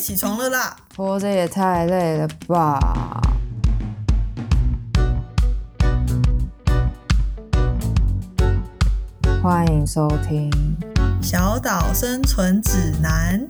起床了啦！活着也太累了吧！欢迎收听《小岛生存指南》。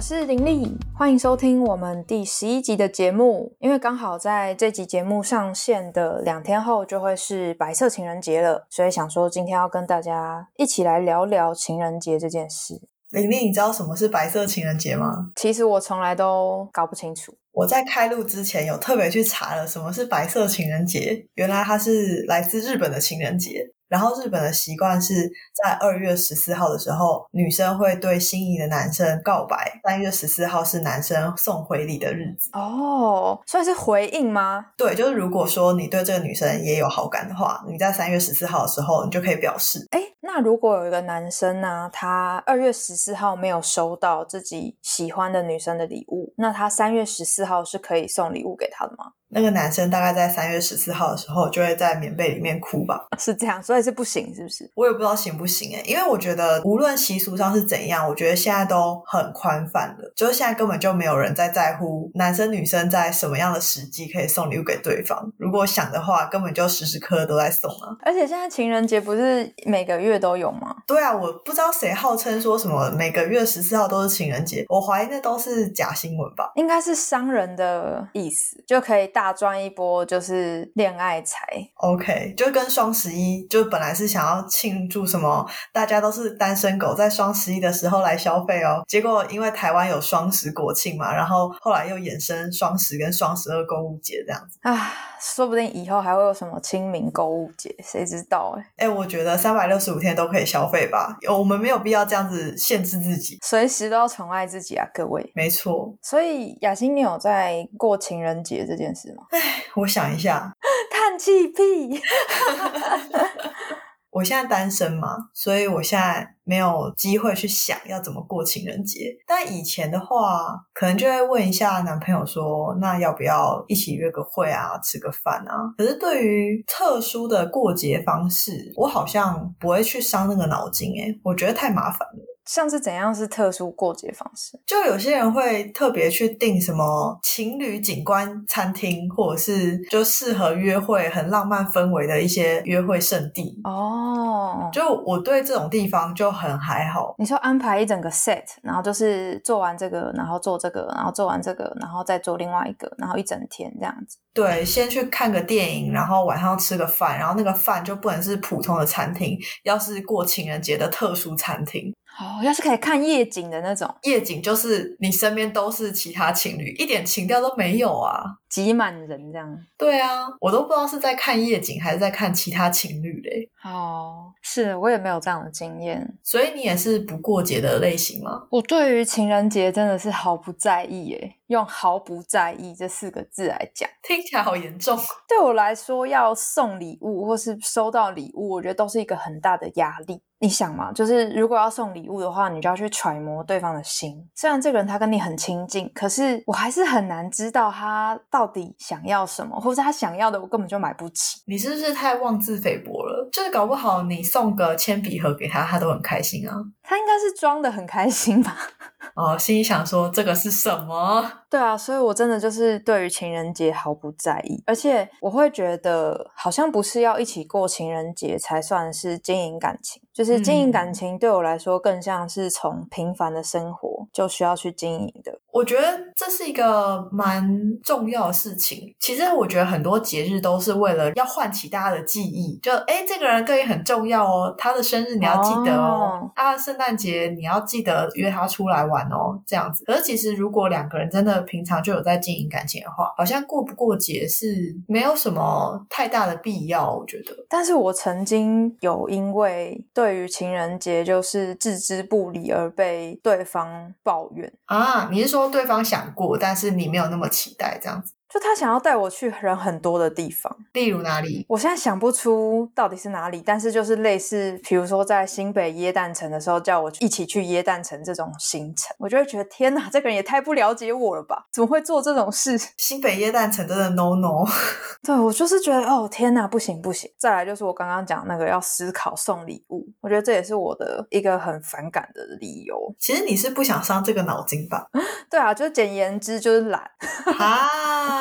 我是林丽，欢迎收听我们第十一集的节目。因为刚好在这集节目上线的两天后，就会是白色情人节了，所以想说今天要跟大家一起来聊聊情人节这件事。玲玲，你知道什么是白色情人节吗？其实我从来都搞不清楚。我在开录之前有特别去查了什么是白色情人节，原来它是来自日本的情人节。然后日本的习惯是在二月十四号的时候，女生会对心仪的男生告白。三月十四号是男生送回礼的日子。哦，所以是回应吗？对，就是如果说你对这个女生也有好感的话，你在三月十四号的时候，你就可以表示。哎，那如果有一个男生呢，他二月十四号没有收到自己喜欢的女生的礼物，那他三月十四号是可以送礼物给他的吗？那个男生大概在三月十四号的时候就会在棉被里面哭吧？是这样，所以是不行，是不是？我也不知道行不行哎，因为我觉得无论习俗上是怎样，我觉得现在都很宽泛了，就是现在根本就没有人在在乎男生女生在什么样的时机可以送礼物给对方。如果想的话，根本就时时刻刻都在送啊。而且现在情人节不是每个月都有吗？对啊，我不知道谁号称说什么每个月十四号都是情人节，我怀疑那都是假新闻吧？应该是商人的意思，就可以大赚一波。就是恋爱财，OK，就跟双十一，就本来是想要庆祝什么，大家都是单身狗，在双十一的时候来消费哦。结果因为台湾有双十国庆嘛，然后后来又衍生双十跟双十二购物节这样子啊，说不定以后还会有什么清明购物节，谁知道哎？哎，我觉得三百六十五天都可以消费吧，我们没有必要这样子限制自己，随时都要宠爱自己啊，各位。没错，所以雅欣，你有在过情人节这件事吗？哎，我。想一下，叹气屁！我现在单身嘛，所以我现在没有机会去想要怎么过情人节。但以前的话，可能就会问一下男朋友说：“那要不要一起约个会啊，吃个饭啊？”可是对于特殊的过节方式，我好像不会去伤那个脑筋。诶我觉得太麻烦了。像是怎样是特殊过节方式？就有些人会特别去订什么情侣景观餐厅，或者是就适合约会、很浪漫氛围的一些约会圣地。哦，就我对这种地方就很还好。你说安排一整个 set，然后就是做完这个，然后做这个，然后做完这个，然后再做另外一个，然后一整天这样子。对，先去看个电影，然后晚上吃个饭，然后那个饭就不能是普通的餐厅，要是过情人节的特殊餐厅。哦，要是可以看夜景的那种，夜景就是你身边都是其他情侣，一点情调都没有啊，挤满人这样。对啊，我都不知道是在看夜景还是在看其他情侣嘞。哦，是我也没有这样的经验，所以你也是不过节的类型吗？我对于情人节真的是毫不在意耶，用毫不在意这四个字来讲，听起来好严重。对我来说，要送礼物或是收到礼物，我觉得都是一个很大的压力。你想嘛，就是如果要送礼物的话，你就要去揣摩对方的心。虽然这个人他跟你很亲近，可是我还是很难知道他到底想要什么，或者他想要的我根本就买不起。你是不是太妄自菲薄？就是搞不好你送个铅笔盒给他，他都很开心啊。他应该是装的很开心吧？哦，心里想说这个是什么？对啊，所以我真的就是对于情人节毫不在意，而且我会觉得好像不是要一起过情人节才算是经营感情，就是经营感情对我来说更像是从平凡的生活就需要去经营的。我觉得这是一个蛮重要的事情。其实我觉得很多节日都是为了要唤起大家的记忆，就哎，这个人对你很重要哦，他的生日你要记得哦，啊，圣诞节你要记得约他出来玩哦，这样子。可是其实如果两个人真的平常就有在经营感情的话，好像过不过节是没有什么太大的必要，我觉得。但是我曾经有因为对于情人节就是置之不理而被对方抱怨啊，你是说对方想过，但是你没有那么期待这样子？就他想要带我去人很多的地方，例如哪里？我现在想不出到底是哪里，但是就是类似，比如说在新北耶诞城的时候，叫我一起去耶诞城这种行程，我就会觉得天哪，这个人也太不了解我了吧？怎么会做这种事？新北耶诞城真的 no no。对我就是觉得哦天哪，不行不行。再来就是我刚刚讲那个要思考送礼物，我觉得这也是我的一个很反感的理由。其实你是不想伤这个脑筋吧？对啊，就是简言之就是懒啊。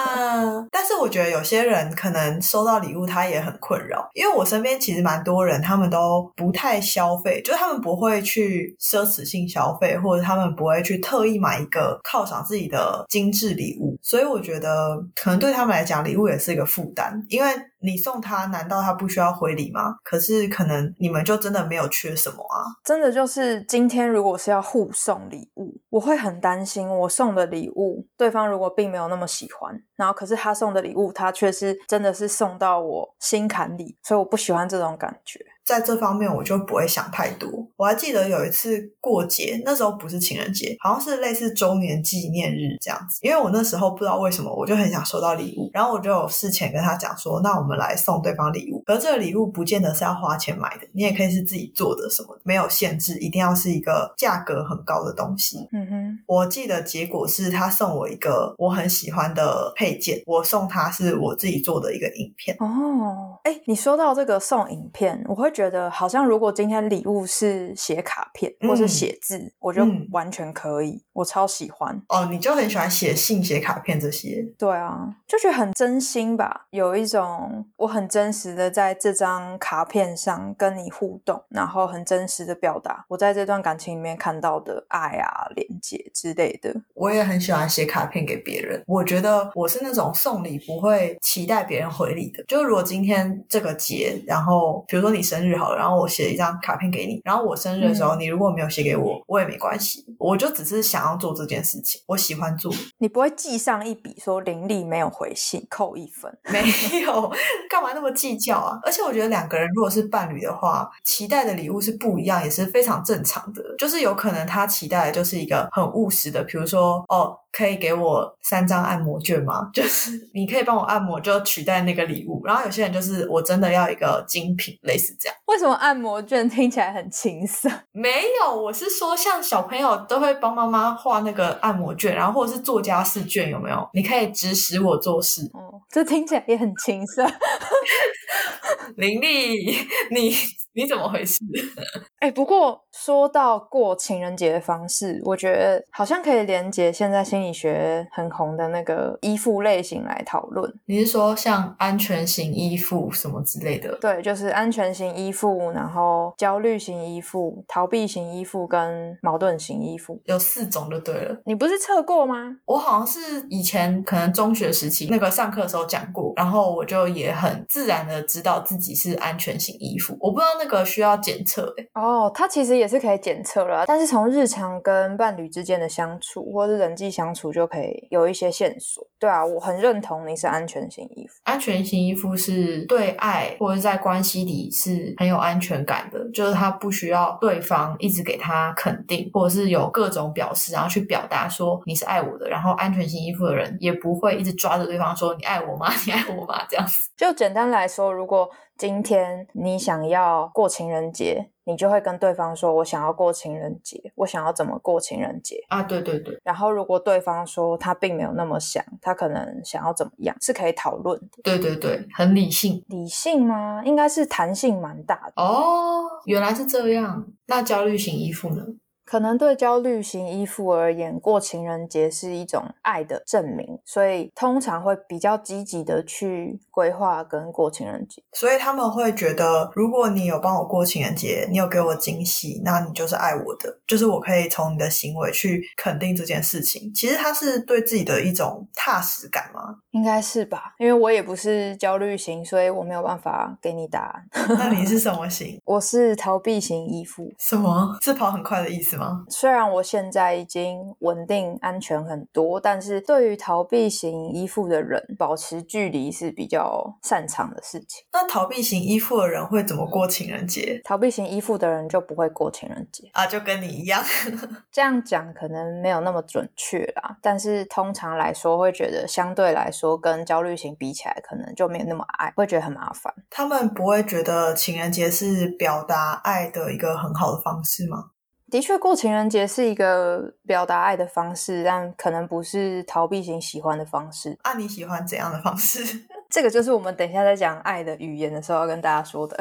但是我觉得有些人可能收到礼物他也很困扰，因为我身边其实蛮多人，他们都不太消费，就是他们不会去奢侈性消费，或者他们不会去特意买一个犒赏自己的精致礼物。所以我觉得可能对他们来讲，礼物也是一个负担，因为。你送他，难道他不需要回礼吗？可是可能你们就真的没有缺什么啊！真的就是今天如果是要互送礼物，我会很担心我送的礼物对方如果并没有那么喜欢，然后可是他送的礼物他却是真的是送到我心坎里，所以我不喜欢这种感觉。在这方面我就不会想太多。我还记得有一次过节，那时候不是情人节，好像是类似周年纪念日这样子。因为我那时候不知道为什么，我就很想收到礼物，然后我就有事前跟他讲说，那我们来送对方礼物。而这个礼物不见得是要花钱买的，你也可以是自己做的，什么没有限制，一定要是一个价格很高的东西。嗯哼，我记得结果是他送我一个我很喜欢的配件，我送他是我自己做的一个影片。哦，哎，你说到这个送影片，我会觉得好像如果今天礼物是写卡片或是写字，我就完全可以，我超喜欢。哦，你就很喜欢写信、写卡片这些？对啊，就觉得很真心吧，有一种我很真实的在这张卡片上跟你互动，然后很真实的表达我在这段感情里面看到的爱啊、连接之类的。我也很喜欢写卡片给别人，我觉得我是那种送礼不会期待别人回礼的。就如果今天这个节，然后比如说你生日好了，然后我写一张卡片给你，然后我生日的时候，你如果没有写给我，我也没关系，我就只是想要做这件事情，我喜欢做。你不会记上一笔说林立没有回信，扣一分？没有，干嘛那么计较啊？而且我觉得两个人如果是伴侣的话，期待的礼物是不一样，也是非常正常的。就是有可能他期待的就是一个很务实的，比如说哦。可以给我三张按摩券吗？就是你可以帮我按摩，就取代那个礼物。然后有些人就是我真的要一个精品，类似这样。为什么按摩券听起来很青涩？没有，我是说像小朋友都会帮妈妈画那个按摩券，然后或者是做家事券，有没有？你可以指使我做事。哦，这听起来也很青色。林丽，你你怎么回事？哎，不过说到过情人节的方式，我觉得好像可以连接现在心理学很红的那个依附类型来讨论。你是说像安全型依附什么之类的？对，就是安全型依附，然后焦虑型依附、逃避型依附跟矛盾型依附，有四种就对了。你不是测过吗？我好像是以前可能中学时期那个上课的时候讲过，然后我就也很自然的知道自己是安全型依附。我不知道那个需要检测哎。哦，它其实也是可以检测了，但是从日常跟伴侣之间的相处或者人际相处就可以有一些线索。对啊，我很认同你是安全型依附。安全型依附是对爱或者在关系里是很有安全感的，就是他不需要对方一直给他肯定，或者是有各种表示，然后去表达说你是爱我的。然后安全型依附的人也不会一直抓着对方说你爱我吗？你爱我吗？这样子。就简单来说，如果今天你想要过情人节。你就会跟对方说：“我想要过情人节，我想要怎么过情人节啊？”对对对。然后如果对方说他并没有那么想，他可能想要怎么样，是可以讨论的。对对对，很理性。理性吗？应该是弹性蛮大的。哦，原来是这样。那焦虑型依附呢？可能对焦虑型依附而言，过情人节是一种爱的证明，所以通常会比较积极的去规划跟过情人节。所以他们会觉得，如果你有帮我过情人节，你有给我惊喜，那你就是爱我的，就是我可以从你的行为去肯定这件事情。其实他是对自己的一种踏实感吗？应该是吧，因为我也不是焦虑型，所以我没有办法给你答案。那你是什么型？我是逃避型依附。什么？是跑很快的意思？吗？虽然我现在已经稳定安全很多，但是对于逃避型依附的人，保持距离是比较擅长的事情。那逃避型依附的人会怎么过情人节？逃避型依附的人就不会过情人节啊，就跟你一样。这样讲可能没有那么准确啦，但是通常来说会觉得相对来说跟焦虑型比起来，可能就没有那么爱，会觉得很麻烦。他们不会觉得情人节是表达爱的一个很好的方式吗？的确，过情人节是一个表达爱的方式，但可能不是逃避型喜欢的方式。啊，你喜欢怎样的方式？这个就是我们等一下在讲爱的语言的时候要跟大家说的。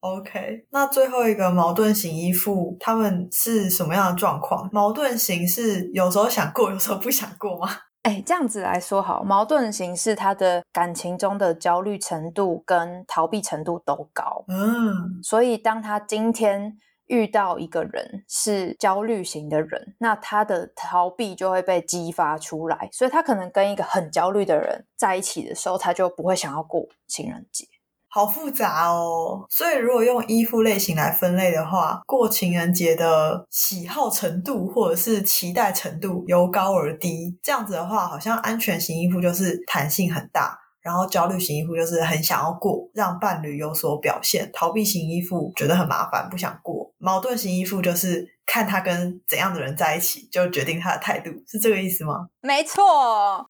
OK，那最后一个矛盾型依附，他们是什么样的状况？矛盾型是有时候想过，有时候不想过吗？哎，这样子来说好，矛盾型是他的感情中的焦虑程度跟逃避程度都高。嗯，所以当他今天。遇到一个人是焦虑型的人，那他的逃避就会被激发出来，所以他可能跟一个很焦虑的人在一起的时候，他就不会想要过情人节。好复杂哦。所以如果用依附类型来分类的话，过情人节的喜好程度或者是期待程度由高而低。这样子的话，好像安全型依附就是弹性很大。然后焦虑型依附就是很想要过，让伴侣有所表现；逃避型依附觉得很麻烦，不想过；矛盾型依附就是。看他跟怎样的人在一起，就决定他的态度，是这个意思吗？没错，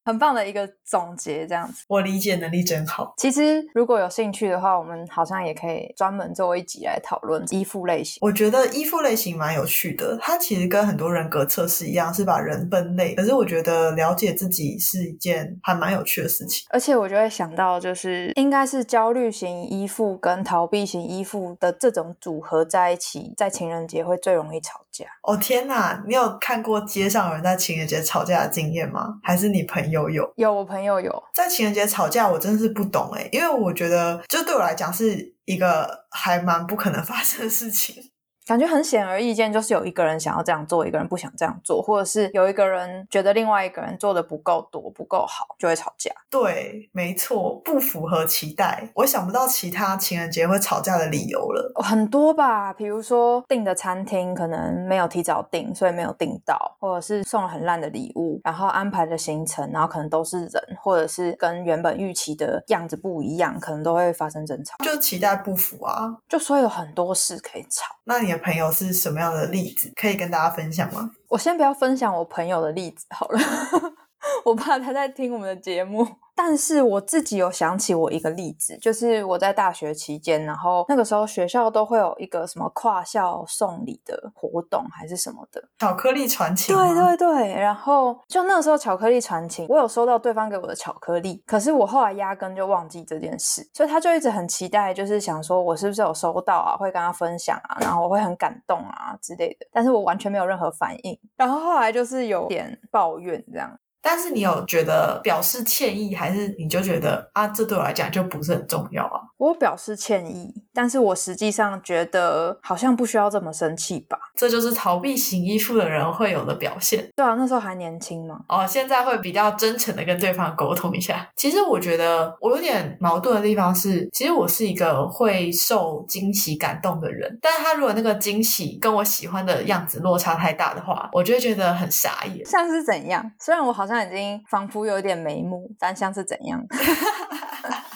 很棒的一个总结，这样子。我理解能力真好。其实如果有兴趣的话，我们好像也可以专门做一集来讨论依附类型。我觉得依附类型蛮有趣的，它其实跟很多人格测试一样，是把人分类。可是我觉得了解自己是一件还蛮有趣的事情。而且我就会想到，就是应该是焦虑型依附跟逃避型依附的这种组合在一起，在情人节会最容易吵。哦天哪！你有看过街上有人在情人节吵架的经验吗？还是你朋友有？有，我朋友有在情人节吵架，我真的是不懂哎，因为我觉得，就对我来讲是一个还蛮不可能发生的事情。感觉很显而易见，就是有一个人想要这样做，一个人不想这样做，或者是有一个人觉得另外一个人做的不够多、不够好，就会吵架。对，没错，不符合期待。我想不到其他情人节会吵架的理由了。很多吧，比如说订的餐厅可能没有提早订，所以没有订到，或者是送了很烂的礼物，然后安排的行程，然后可能都是人，或者是跟原本预期的样子不一样，可能都会发生争吵。就期待不符啊，就说有很多事可以吵。那你？朋友是什么样的例子？可以跟大家分享吗？我先不要分享我朋友的例子好了，我怕他在听我们的节目。但是我自己有想起我一个例子，就是我在大学期间，然后那个时候学校都会有一个什么跨校送礼的活动，还是什么的巧克力传情。对对对，然后就那个时候巧克力传情，我有收到对方给我的巧克力，可是我后来压根就忘记这件事，所以他就一直很期待，就是想说我是不是有收到啊，会跟他分享啊，然后我会很感动啊之类的，但是我完全没有任何反应，然后后来就是有点抱怨这样。但是你有觉得表示歉意，还是你就觉得啊，这对我来讲就不是很重要啊？我表示歉意，但是我实际上觉得好像不需要这么生气吧。这就是逃避型依附的人会有的表现。对啊，那时候还年轻嘛。哦，现在会比较真诚的跟对方沟通一下。其实我觉得我有点矛盾的地方是，其实我是一个会受惊喜感动的人，但是他如果那个惊喜跟我喜欢的样子落差太大的话，我就会觉得很傻眼。像是怎样？虽然我好像。已经仿佛有点眉目，但像是怎样？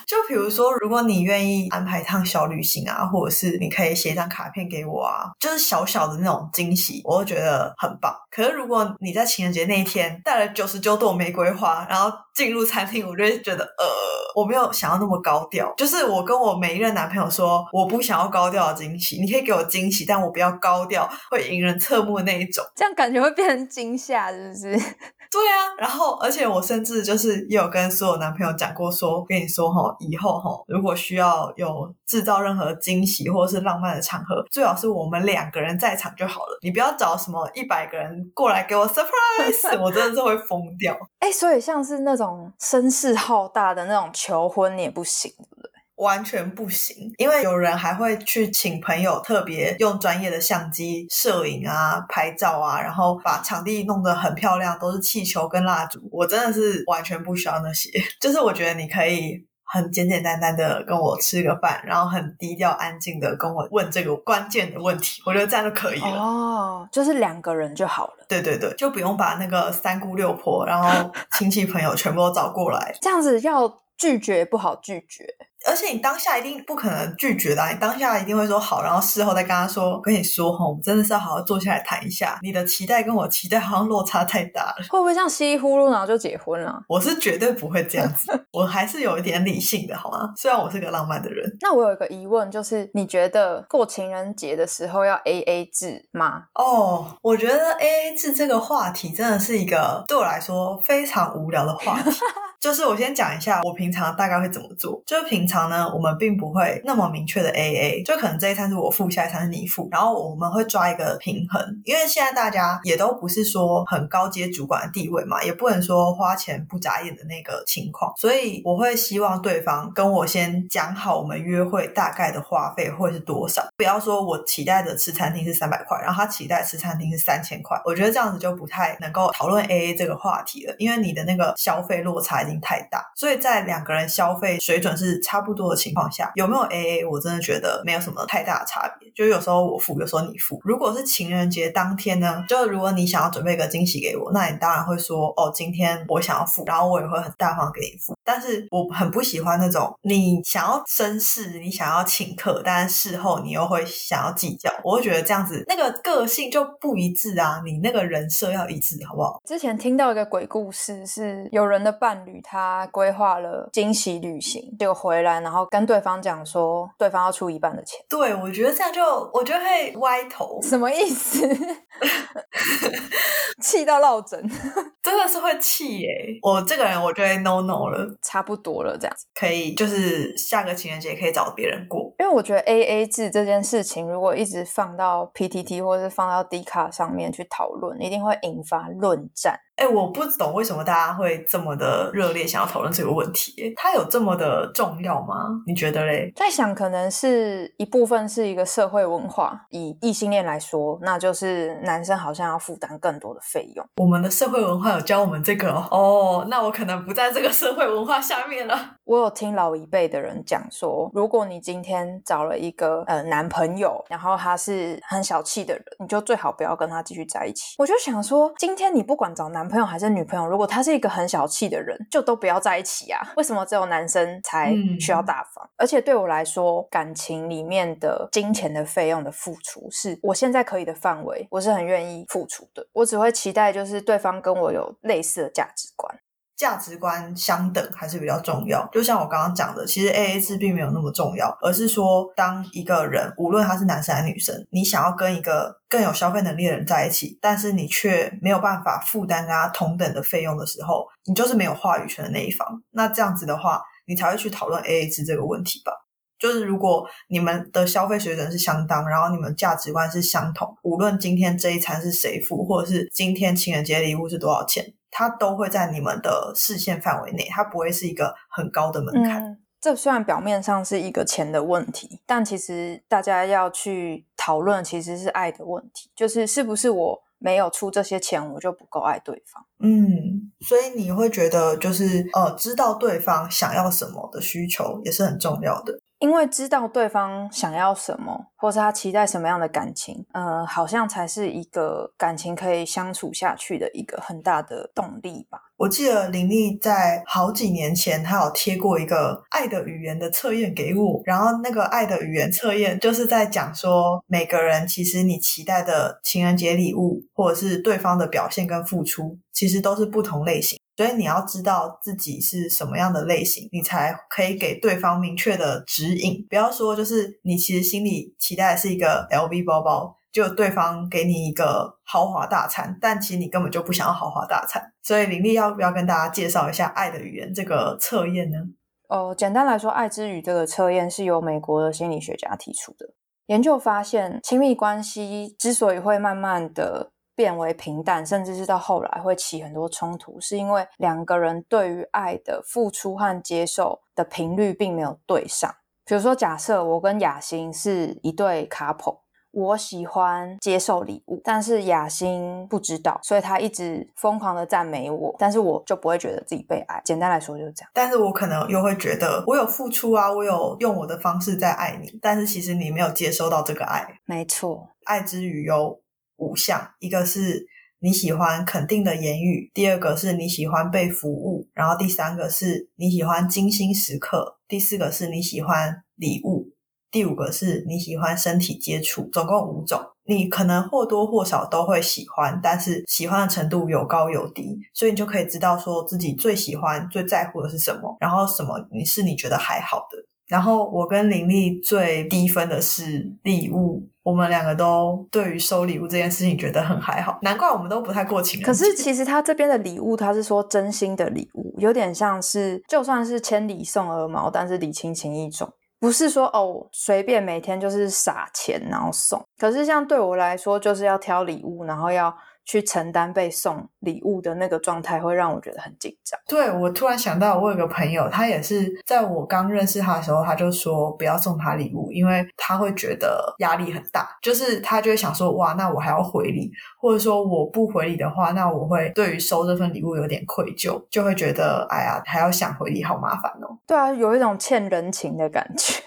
就比如说，如果你愿意安排一趟小旅行啊，或者是你可以写一张卡片给我啊，就是小小的那种惊喜，我会觉得很棒。可是如果你在情人节那一天带了九十九朵玫瑰花，然后进入餐厅，我就会觉得呃，我没有想要那么高调。就是我跟我每一任男朋友说，我不想要高调的惊喜，你可以给我惊喜，但我不要高调，会引人侧目的那一种。这样感觉会变成惊吓，是不是？对啊，然后而且我甚至就是也有跟所有男朋友讲过，说跟你说哈。以后哈，如果需要有制造任何惊喜或者是浪漫的场合，最好是我们两个人在场就好了。你不要找什么一百个人过来给我 surprise，我真的是会疯掉。哎，所以像是那种声势浩大的那种求婚，你也不行？完全不行，因为有人还会去请朋友特别用专业的相机摄影啊、拍照啊，然后把场地弄得很漂亮，都是气球跟蜡烛。我真的是完全不需要那些，就是我觉得你可以。很简简单单的跟我吃个饭，然后很低调安静的跟我问这个关键的问题，我觉得这样就可以了。哦，就是两个人就好了。对对对，就不用把那个三姑六婆，然后亲戚朋友全部都找过来。这样子要拒绝不好拒绝。而且你当下一定不可能拒绝的，你当下一定会说好，然后事后再跟他说：“跟你说哈，我们真的是要好好坐下来谈一下。你的期待跟我期待好像落差太大了，会不会像稀里呼噜然后就结婚了？”我是绝对不会这样子，我还是有一点理性的，好吗？虽然我是个浪漫的人。那我有一个疑问，就是你觉得过情人节的时候要 A A 制吗？哦，我觉得 A A 制这个话题真的是一个对我来说非常无聊的话题。就是我先讲一下，我平常大概会怎么做。就是平常常呢，我们并不会那么明确的 A A，就可能这一餐是我付，下一餐是你付，然后我们会抓一个平衡。因为现在大家也都不是说很高阶主管的地位嘛，也不能说花钱不眨眼的那个情况，所以我会希望对方跟我先讲好我们约会大概的花费会是多少，不要说我期待的吃餐厅是三百块，然后他期待吃餐厅是三千块，我觉得这样子就不太能够讨论 A A 这个话题了，因为你的那个消费落差。已经太大，所以在两个人消费水准是差不多的情况下，有没有 A A，我真的觉得没有什么太大的差别。就有时候我付，有时候你付。如果是情人节当天呢，就如果你想要准备一个惊喜给我，那你当然会说哦，今天我想要付，然后我也会很大方给你付。但是我很不喜欢那种你想要绅士，你想要请客，但是事后你又会想要计较，我会觉得这样子那个个性就不一致啊，你那个人设要一致，好不好？之前听到一个鬼故事，是有人的伴侣。他规划了惊喜旅行，结果回来，然后跟对方讲说，对方要出一半的钱。对，我觉得这样就，我觉得会歪头。什么意思？气到落枕，真的是会气耶！我这个人，我觉得 no no 了，差不多了，这样子可以，就是下个情人节可以找别人过。因为我觉得 A A 制这件事情，如果一直放到 P T T 或者是放到 D 卡上面去讨论，一定会引发论战。哎，我不懂为什么大家会这么的热烈想要讨论这个问题？它有这么的重要吗？你觉得嘞？在想，可能是一部分是一个社会文化。以异性恋来说，那就是男生好像要负担更多的费用。我们的社会文化有教我们这个哦。那我可能不在这个社会文化下面了。我有听老一辈的人讲说，如果你今天找了一个呃男朋友，然后他是很小气的人，你就最好不要跟他继续在一起。我就想说，今天你不管找男。男朋友还是女朋友，如果他是一个很小气的人，就都不要在一起啊！为什么只有男生才需要大方？而且对我来说，感情里面的金钱的费用的付出，是我现在可以的范围，我是很愿意付出的。我只会期待就是对方跟我有类似的价值观。价值观相等还是比较重要。就像我刚刚讲的，其实 A A 制并没有那么重要，而是说，当一个人无论他是男生还是女生，你想要跟一个更有消费能力的人在一起，但是你却没有办法负担跟他同等的费用的时候，你就是没有话语权的那一方。那这样子的话，你才会去讨论 A A 制这个问题吧？就是如果你们的消费水准是相当，然后你们价值观是相同，无论今天这一餐是谁付，或者是今天情人节礼物是多少钱。它都会在你们的视线范围内，它不会是一个很高的门槛。这虽然表面上是一个钱的问题，但其实大家要去讨论，其实是爱的问题，就是是不是我没有出这些钱，我就不够爱对方。嗯，所以你会觉得，就是呃，知道对方想要什么的需求也是很重要的。因为知道对方想要什么，或是他期待什么样的感情，呃，好像才是一个感情可以相处下去的一个很大的动力吧。我记得林丽在好几年前，她有贴过一个爱的语言的测验给我，然后那个爱的语言测验就是在讲说，每个人其实你期待的情人节礼物，或者是对方的表现跟付出，其实都是不同类型。所以你要知道自己是什么样的类型，你才可以给对方明确的指引。不要说就是你其实心里期待的是一个 LV 包包，就对方给你一个豪华大餐，但其实你根本就不想要豪华大餐。所以林丽要不要跟大家介绍一下爱的语言这个测验呢？哦，简单来说，爱之语这个测验是由美国的心理学家提出的。研究发现，亲密关系之所以会慢慢的。变为平淡，甚至是到后来会起很多冲突，是因为两个人对于爱的付出和接受的频率并没有对上。比如说，假设我跟雅欣是一对 couple，我喜欢接受礼物，但是雅欣不知道，所以他一直疯狂的赞美我，但是我就不会觉得自己被爱。简单来说就是这样。但是我可能又会觉得，我有付出啊，我有用我的方式在爱你，但是其实你没有接收到这个爱。没错，爱之语有五项，一个是。你喜欢肯定的言语，第二个是你喜欢被服务，然后第三个是你喜欢精心时刻，第四个是你喜欢礼物，第五个是你喜欢身体接触，总共五种。你可能或多或少都会喜欢，但是喜欢的程度有高有低，所以你就可以知道说自己最喜欢、最在乎的是什么，然后什么你是你觉得还好的。然后我跟林丽最低分的是礼物。我们两个都对于收礼物这件事情觉得很还好，难怪我们都不太过情人可是 其实他这边的礼物，他是说真心的礼物，有点像是就算是千里送鹅毛，但是礼轻情意重，不是说哦随便每天就是撒钱然后送。可是像对我来说，就是要挑礼物，然后要。去承担被送礼物的那个状态，会让我觉得很紧张。对我突然想到，我有个朋友，他也是在我刚认识他的时候，他就说不要送他礼物，因为他会觉得压力很大。就是他就会想说，哇，那我还要回礼，或者说我不回礼的话，那我会对于收这份礼物有点愧疚，就会觉得，哎呀，还要想回礼，好麻烦哦。对啊，有一种欠人情的感觉。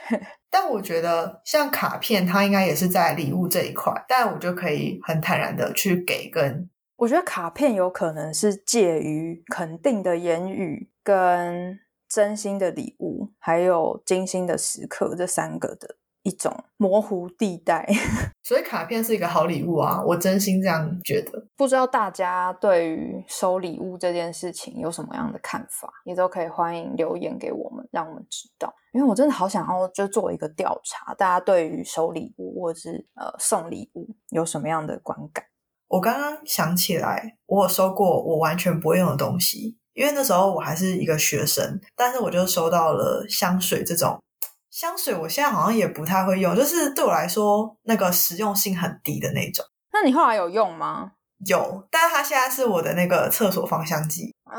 但我觉得像卡片，它应该也是在礼物这一块，但我就可以很坦然的去给跟。我觉得卡片有可能是介于肯定的言语跟真心的礼物，还有精心的时刻这三个的。一种模糊地带，所以卡片是一个好礼物啊！我真心这样觉得。不知道大家对于收礼物这件事情有什么样的看法，也都可以欢迎留言给我们，让我们知道。因为我真的好想要就做一个调查，大家对于收礼物或者是呃送礼物有什么样的观感？我刚刚想起来，我有收过我完全不会用的东西，因为那时候我还是一个学生，但是我就收到了香水这种。香水我现在好像也不太会用，就是对我来说那个实用性很低的那种。那你后来有用吗？有，但是它现在是我的那个厕所芳香剂。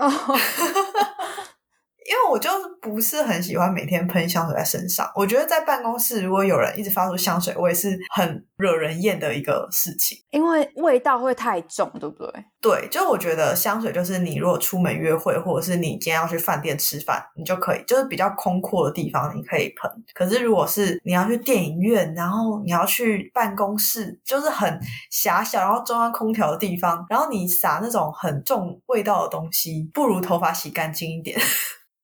因为我就不是很喜欢每天喷香水在身上，我觉得在办公室如果有人一直发出香水，我也是很惹人厌的一个事情，因为味道会太重，对不对？对，就我觉得香水就是你如果出门约会，或者是你今天要去饭店吃饭，你就可以，就是比较空阔的地方你可以喷。可是如果是你要去电影院，然后你要去办公室，就是很狭小，然后中央空调的地方，然后你撒那种很重味道的东西，不如头发洗干净一点。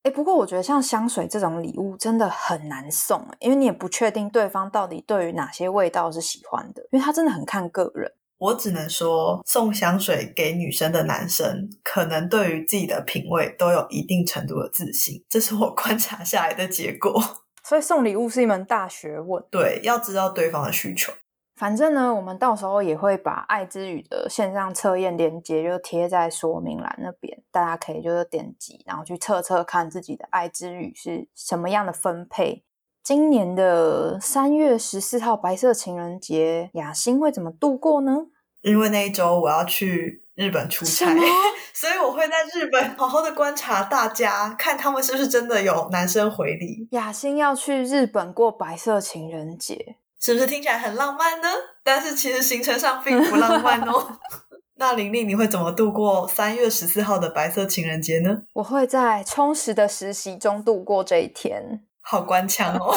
哎，不过我觉得像香水这种礼物真的很难送，因为你也不确定对方到底对于哪些味道是喜欢的，因为他真的很看个人。我只能说，送香水给女生的男生，可能对于自己的品味都有一定程度的自信，这是我 观察下来的结果。所以送礼物是一门大学问，对，要知道对方的需求。反正呢，我们到时候也会把爱之语的线上测验链接就贴在说明栏那边，大家可以就是点击，然后去测测看自己的爱之语是什么样的分配。今年的三月十四号白色情人节，雅欣会怎么度过呢？因为那一周我要去日本出差，所以我会在日本好好的观察大家，看他们是不是真的有男生回礼。雅欣要去日本过白色情人节。是不是听起来很浪漫呢？但是其实行程上并不浪漫哦。那玲玲，你会怎么度过三月十四号的白色情人节呢？我会在充实的实习中度过这一天。好官腔哦。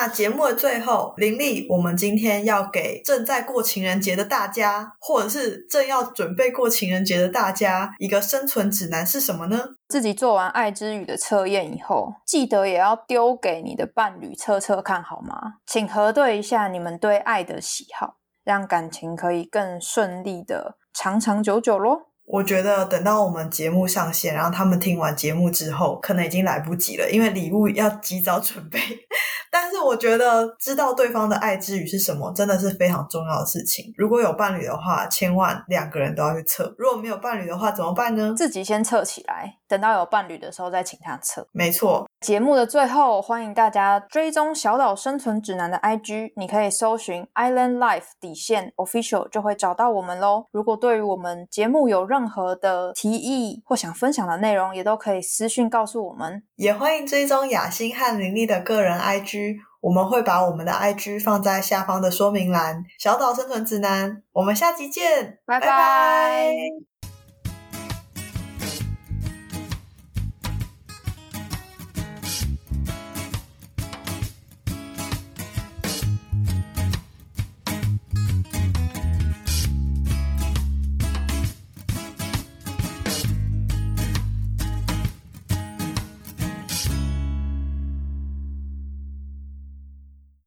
那节目的最后，林丽，我们今天要给正在过情人节的大家，或者是正要准备过情人节的大家，一个生存指南是什么呢？自己做完爱之语的测验以后，记得也要丢给你的伴侣测测看好吗？请核对一下你们对爱的喜好，让感情可以更顺利的长长久久咯。我觉得等到我们节目上线，然后他们听完节目之后，可能已经来不及了，因为礼物要及早准备。但是我觉得知道对方的爱之语是什么，真的是非常重要的事情。如果有伴侣的话，千万两个人都要去测；如果没有伴侣的话，怎么办呢？自己先测起来，等到有伴侣的时候再请他测。没错。节目的最后，欢迎大家追踪小岛生存指南的 IG，你可以搜寻 Island Life 底线 Official 就会找到我们喽。如果对于我们节目有任何的提议或想分享的内容，也都可以私讯告诉我们。也欢迎追踪雅欣和林丽的个人 IG，我们会把我们的 IG 放在下方的说明栏。小岛生存指南，我们下集见，拜拜。